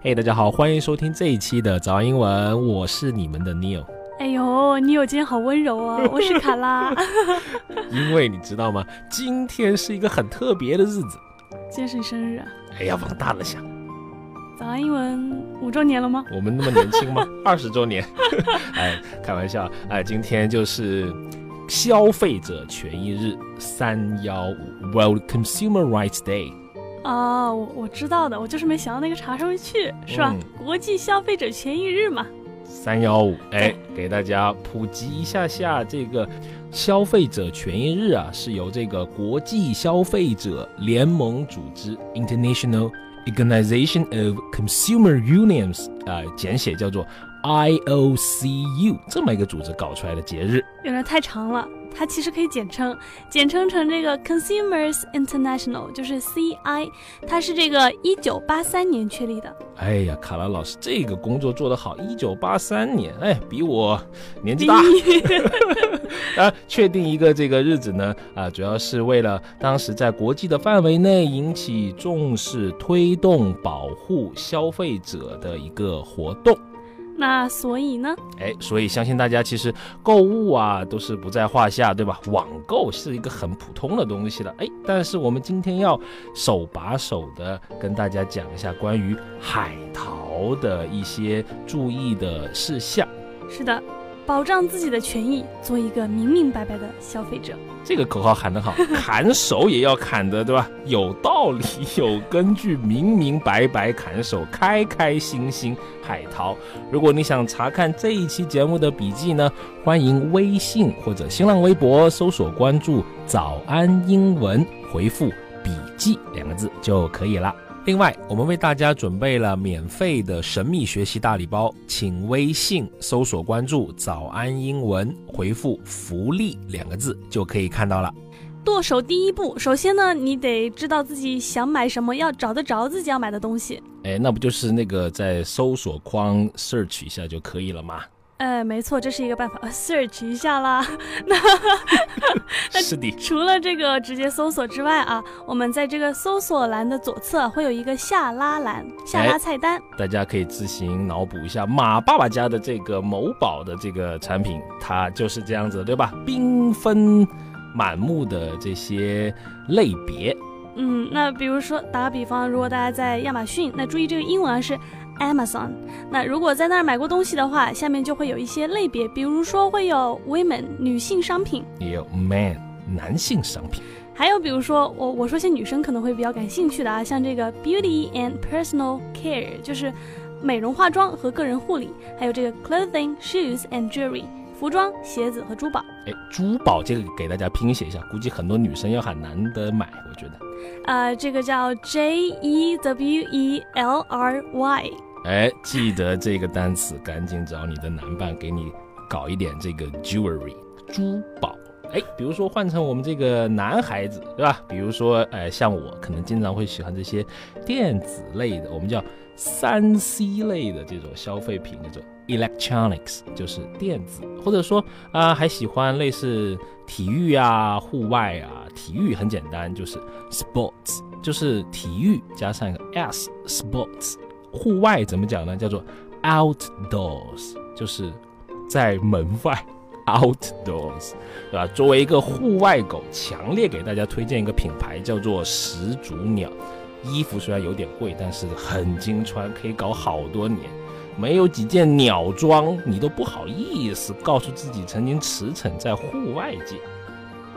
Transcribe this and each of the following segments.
嘿，大家好，欢迎收听这一期的早安英文，我是你们的 Neil。哎呦，你有今天好温柔啊！我是卡拉。因为你知道吗？今天是一个很特别的日子。今天是你生日啊！哎呀，往大了想。早安英文五周年了吗？我们那么年轻吗？二十周年。哎，开玩笑。哎，今天就是消费者权益日，三幺五 World Consumer Rights Day。啊，我我知道的，我就是没想到那个茶上面去，是吧？国际消费者权益日嘛。三幺五，哎，给大家普及一下下这个消费者权益日啊，是由这个国际消费者联盟组织 International。Organization of Consumer Unions 啊，简写叫做 IOCU，这么一个组织搞出来的节日，有点太长了。它其实可以简称，简称成这个 Consumers International，就是 CI。它是这个一九八三年确立的。哎呀，卡拉老师这个工作做得好，一九八三年，哎，比我年纪大。啊，确定一个这个日子呢，啊，主要是为了当时在国际的范围内引起重视，推动保护消费者的一个活动。那所以呢？哎，所以相信大家其实购物啊都是不在话下，对吧？网购是一个很普通的东西了。哎，但是我们今天要手把手的跟大家讲一下关于海淘的一些注意的事项。是的。保障自己的权益，做一个明明白白的消费者。这个口号喊得好，砍手也要砍的，对吧？有道理，有根据，明明白白砍手，开开心心海淘。如果你想查看这一期节目的笔记呢，欢迎微信或者新浪微博搜索关注“早安英文”，回复“笔记”两个字就可以了。另外，我们为大家准备了免费的神秘学习大礼包，请微信搜索关注“早安英文”，回复“福利”两个字就可以看到了。剁手第一步，首先呢，你得知道自己想买什么，要找得着自己要买的东西。哎，那不就是那个在搜索框 search 一下就可以了吗？哎，没错，这是一个办法，search 一下啦。那是的。除了这个直接搜索之外啊，我们在这个搜索栏的左侧会有一个下拉栏，下拉菜单，大家可以自行脑补一下马爸爸家的这个某宝的这个产品，它就是这样子，对吧？缤纷满目的这些类别。嗯，那比如说打个比方，如果大家在亚马逊，那注意这个英文是。Amazon，那如果在那儿买过东西的话，下面就会有一些类别，比如说会有 women 女性商品，也有 man 男性商品，还有比如说我我说些女生可能会比较感兴趣的啊，像这个 beauty and personal care，就是美容化妆和个人护理，还有这个 clothing shoes and jewelry，服装鞋子和珠宝。哎，珠宝这个给大家拼写一下，估计很多女生要很难得买，我觉得。啊，这个叫 J E W E L R Y。哎，记得这个单词，赶紧找你的男伴给你搞一点这个 jewelry 珠宝。哎，比如说换成我们这个男孩子，对吧？比如说，哎，像我可能经常会喜欢这些电子类的，我们叫三 C 类的这种消费品，叫做 electronics，就是电子。或者说啊，还喜欢类似体育啊、户外啊。体育很简单，就是 sports，就是体育加上一个 s，sports。户外怎么讲呢？叫做 outdoors，就是在门外 outdoors，对吧？作为一个户外狗，强烈给大家推荐一个品牌，叫做始祖鸟。衣服虽然有点贵，但是很经穿，可以搞好多年。没有几件鸟装，你都不好意思告诉自己曾经驰骋在户外界。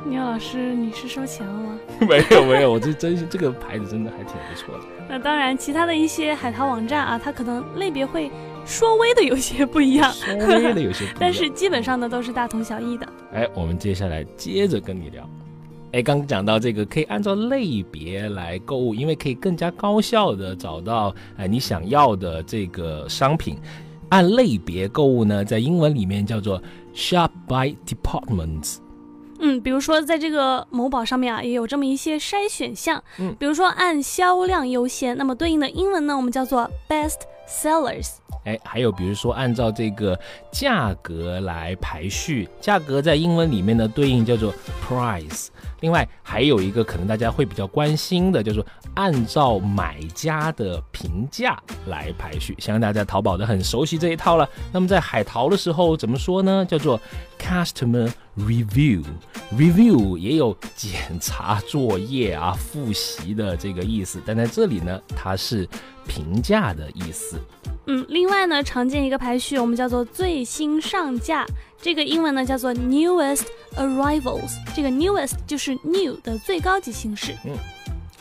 聂老师，你是收钱了吗？没有没有，我这真心这个牌子真的还挺不错的。那当然，其他的一些海淘网站啊，它可能类别会稍微的有些不一样，稍微的有些，但是基本上呢都是大同小异的。哎，我们接下来接着跟你聊。哎，刚讲到这个可以按照类别来购物，因为可以更加高效的找到哎你想要的这个商品。按类别购物呢，在英文里面叫做 shop by departments。嗯，比如说在这个某宝上面啊，也有这么一些筛选项。嗯，比如说按销量优先，那么对应的英文呢，我们叫做 best sellers。哎，还有比如说按照这个价格来排序，价格在英文里面呢对应叫做 price。另外还有一个可能大家会比较关心的，就是按照买家的评价来排序。相信大家淘宝的很熟悉这一套了。那么在海淘的时候怎么说呢？叫做 customer review。review 也有检查作业啊、复习的这个意思，但在这里呢，它是评价的意思。嗯，另外呢，常见一个排序，我们叫做最新上架，这个英文呢叫做 newest arrivals。这个 newest 就是 new 的最高级形式。嗯，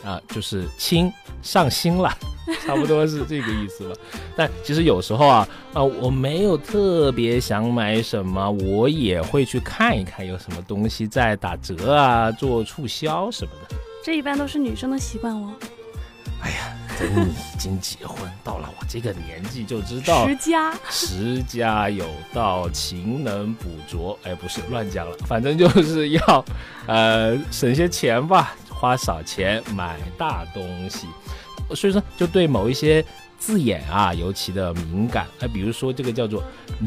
啊，就是新上新了，差不多是这个意思吧。但其实有时候啊，啊，我没有特别想买什么，我也会去看一看有什么东西在打折啊，做促销什么的。这一般都是女生的习惯哦。哎呀。等你已经结婚，到了我这个年纪就知道，持家，持家有道，勤能补拙。哎，不是乱讲了，反正就是要，呃，省些钱吧，花少钱买大东西。所以说，就对某一些字眼啊，尤其的敏感。哎，比如说这个叫做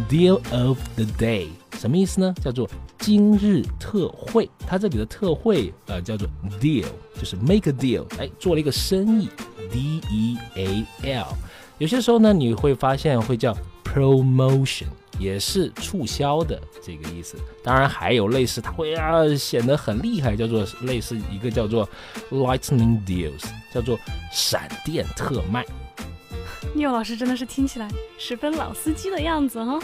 “deal of the day”，什么意思呢？叫做今日特惠。它这里的特惠，呃，叫做 “deal”，就是 “make a deal”。哎，做了一个生意。D E A L，有些时候呢，你会发现会叫 promotion，也是促销的这个意思。当然还有类似，它会啊显得很厉害，叫做类似一个叫做 lightning deals，叫做闪电特卖。聂老师真的是听起来十分老司机的样子哈。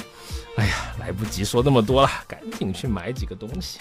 哎呀，来不及说那么多了，赶紧去买几个东西。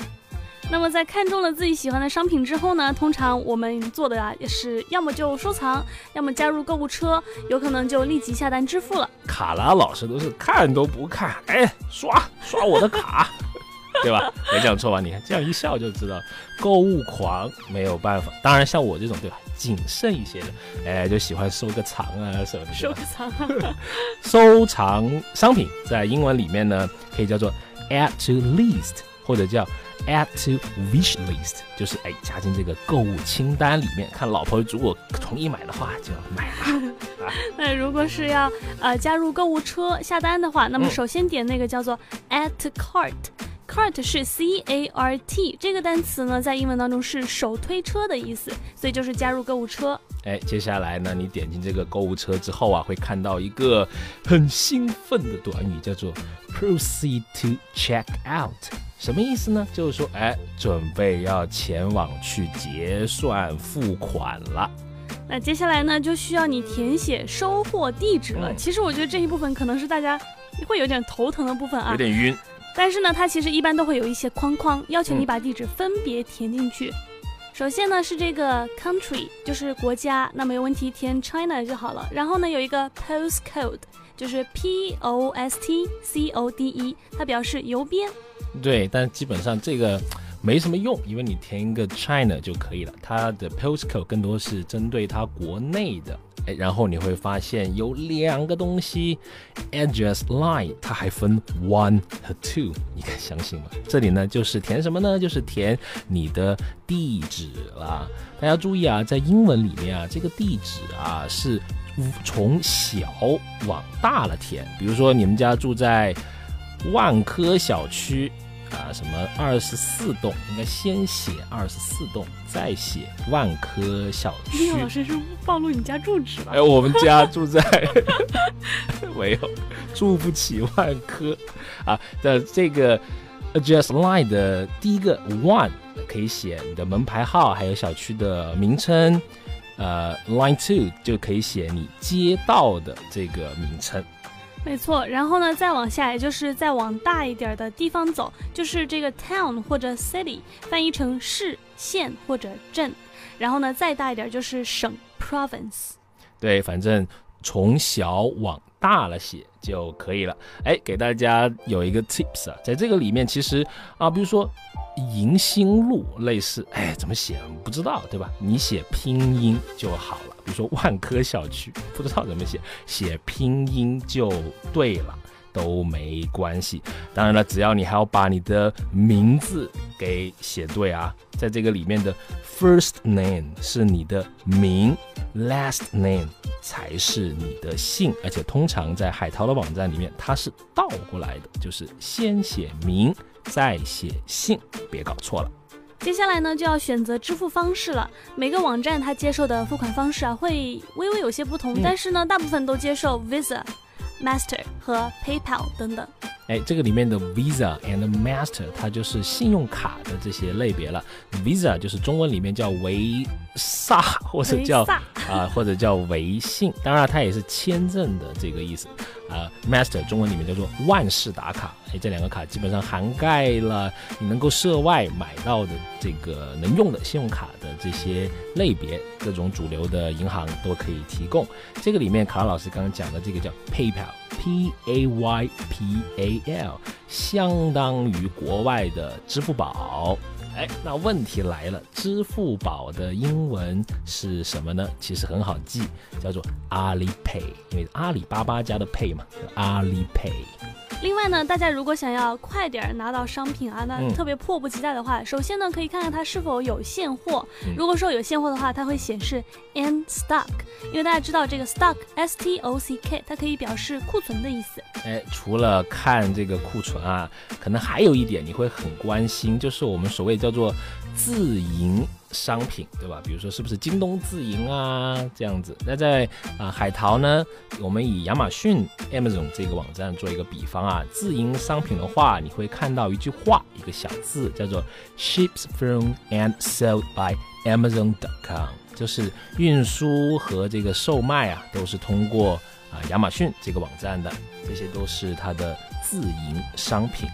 那么在看中了自己喜欢的商品之后呢，通常我们做的啊，也是要么就收藏，要么加入购物车，有可能就立即下单支付了。卡拉老师都是看都不看，哎，刷刷我的卡，对吧？没讲错吧？你看这样一笑就知道，购物狂没有办法。当然像我这种对吧，谨慎一些的，哎，就喜欢收个藏啊什么的。收个藏，收藏商品在英文里面呢，可以叫做 add to list，或者叫。Add to wish list 就是哎加进这个购物清单里面，看老婆如果同意买的话就买了。那如果是要呃加入购物车下单的话，那么首先点那个叫做 Add to cart，cart 是 C A R T 这个单词呢，在英文当中是手推车的意思，所以就是加入购物车。哎，接下来呢，你点进这个购物车之后啊，会看到一个很兴奋的短语，叫做 Proceed to check out。什么意思呢？就是说，哎，准备要前往去结算付款了。那接下来呢，就需要你填写收货地址了。其实我觉得这一部分可能是大家会有点头疼的部分啊，有点晕。但是呢，它其实一般都会有一些框框，要求你把地址分别填进去。首先呢是这个 country，就是国家，那没有问题，填 China 就好了。然后呢有一个 postcode，就是 P O S T C O D E，它表示邮编。对，但基本上这个没什么用，因为你填一个 China 就可以了。它的 postcode 更多是针对它国内的。然后你会发现有两个东西，address line 它还分 one 和 two，你敢相信吗？这里呢就是填什么呢？就是填你的地址啦。大家注意啊，在英文里面啊，这个地址啊是从小往大了填。比如说你们家住在。万科小区啊，什么二十四栋，应该先写二十四栋，再写万科小区。老师是暴露你家住址了？哎，我们家住在 没有，住不起万科啊的这个 address line 的第一个 one 可以写你的门牌号，还有小区的名称。呃，line two 就可以写你街道的这个名称。没错，然后呢，再往下，也就是再往大一点的地方走，就是这个 town 或者 city，翻译成市、县或者镇。然后呢，再大一点就是省 province。对，反正从小往大了写就可以了。哎，给大家有一个 tips 啊，在这个里面其实啊，比如说迎新路类似，哎，怎么写不知道，对吧？你写拼音就好了。比如说万科小区 不知道怎么写，写拼音就对了，都没关系。当然了，只要你还要把你的名字给写对啊，在这个里面的 first name 是你的名，last name 才是你的姓，而且通常在海淘的网站里面它是倒过来的，就是先写名再写姓，别搞错了。接下来呢，就要选择支付方式了。每个网站它接受的付款方式啊，会微微有些不同，但是呢，大部分都接受 Visa、Master 和 PayPal 等等。哎，这个里面的 Visa and Master，它就是信用卡的这些类别了。Visa 就是中文里面叫维萨，或者叫啊，或者叫微信。当然，它也是签证的这个意思。啊，Master 中文里面叫做万事达卡。哎，这两个卡基本上涵盖了你能够涉外买到的这个能用的信用卡的这些类别，各种主流的银行都可以提供。这个里面，卡拉老师刚刚讲的这个叫 PayPal。P A Y P A L 相当于国外的支付宝，哎，那问题来了，支付宝的英文是什么呢？其实很好记，叫做阿里 Pay，因为阿里巴巴家的 Pay 嘛，阿里 Pay。另外呢，大家如果想要快点拿到商品啊，那特别迫不及待的话，首先呢可以看看它是否有现货。如果说有现货的话，它会显示 in stock，因为大家知道这个 stock S T O C K，它可以表示库存的意思。哎，除了看这个库存啊，可能还有一点你会很关心，就是我们所谓叫做自营。商品对吧？比如说是不是京东自营啊这样子？那在啊海淘呢？我们以亚马逊 Amazon 这个网站做一个比方啊，自营商品的话，你会看到一句话，一个小字叫做 ships from and sold by Amazon.com，就是运输和这个售卖啊都是通过啊亚马逊这个网站的，这些都是它的自营商品。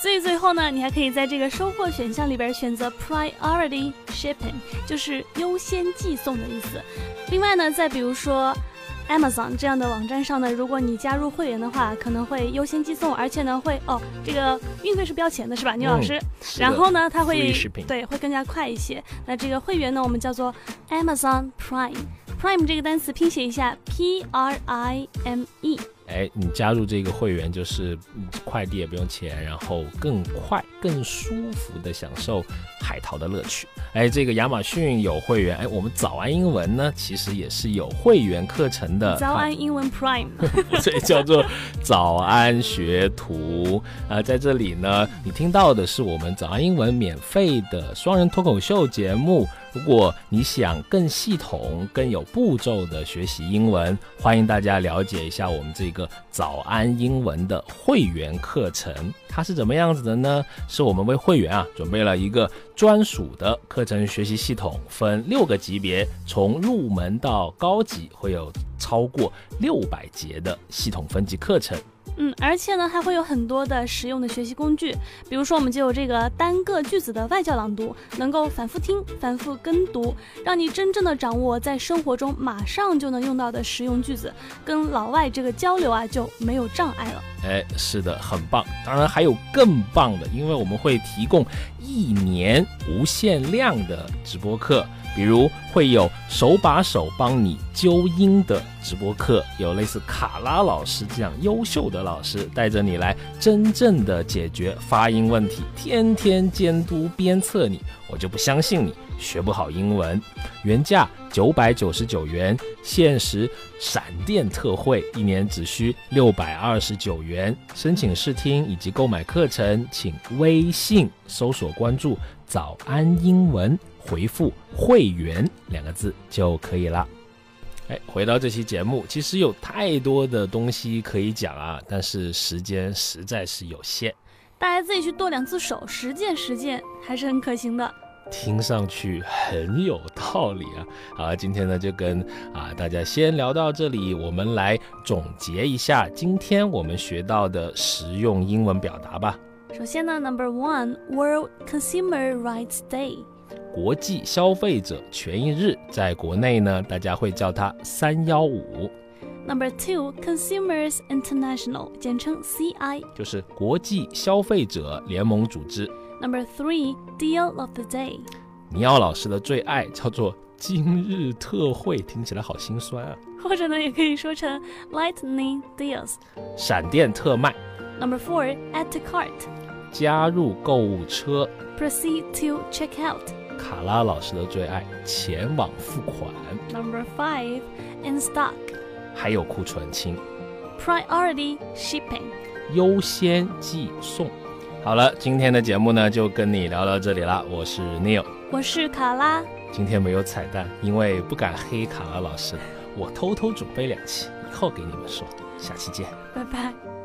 最最后呢，你还可以在这个收货选项里边选择 priority shipping，就是优先寄送的意思。另外呢，再比如说 Amazon 这样的网站上呢，如果你加入会员的话，可能会优先寄送，而且呢会哦，这个运费是不要钱的，是吧，牛老师？然后呢，它会对会更加快一些。那这个会员呢，我们叫做 Amazon Prime，Prime 这个单词拼写一下 P R I M E。哎，你加入这个会员就是快递也不用钱，然后更快、更舒服的享受海淘的乐趣。哎，这个亚马逊有会员，哎，我们早安英文呢，其实也是有会员课程的。早安英文 Prime，所以叫做早安学徒啊，在这里呢，你听到的是我们早安英文免费的双人脱口秀节目。如果你想更系统、更有步骤的学习英文，欢迎大家了解一下我们这个早安英文的会员课程。它是怎么样子的呢？是我们为会员啊准备了一个专属的课程学习系统，分六个级别，从入门到高级，会有超过六百节的系统分级课程。嗯，而且呢，还会有很多的实用的学习工具，比如说我们就有这个单个句子的外教朗读，能够反复听、反复跟读，让你真正的掌握在生活中马上就能用到的实用句子，跟老外这个交流啊就没有障碍了。哎，是的，很棒。当然还有更棒的，因为我们会提供一年无限量的直播课。比如会有手把手帮你纠音的直播课，有类似卡拉老师这样优秀的老师带着你来真正的解决发音问题，天天监督鞭策你，我就不相信你学不好英文。原价九百九十九元，限时闪电特惠，一年只需六百二十九元。申请试听以及购买课程，请微信搜索关注“早安英文”。回复“会员”两个字就可以了。哎，回到这期节目，其实有太多的东西可以讲啊，但是时间实在是有限。大家自己去剁两次手，实践实践还是很可行的。听上去很有道理啊！好，今天呢就跟啊大家先聊到这里，我们来总结一下今天我们学到的实用英文表达吧。首先呢，Number One，World Consumer Rights Day。国际消费者权益日，在国内呢，大家会叫它三幺五。Number two, Consumers International，简称 CI，就是国际消费者联盟组织。Number three, Deal of the Day，尼奥老师的最爱叫做今日特惠，听起来好心酸啊。或者呢，也可以说成 Lightning Deals，闪电特卖。Number four, Add to Cart，加入购物车。Proceed to check out。卡拉老师的最爱，前往付款。Number five, in stock，还有库存清。Priority shipping，优先寄送。好了，今天的节目呢就跟你聊到这里了。我是 Neil，我是卡拉。今天没有彩蛋，因为不敢黑卡拉老师，我偷偷准备两期，以后给你们说。下期见，拜拜。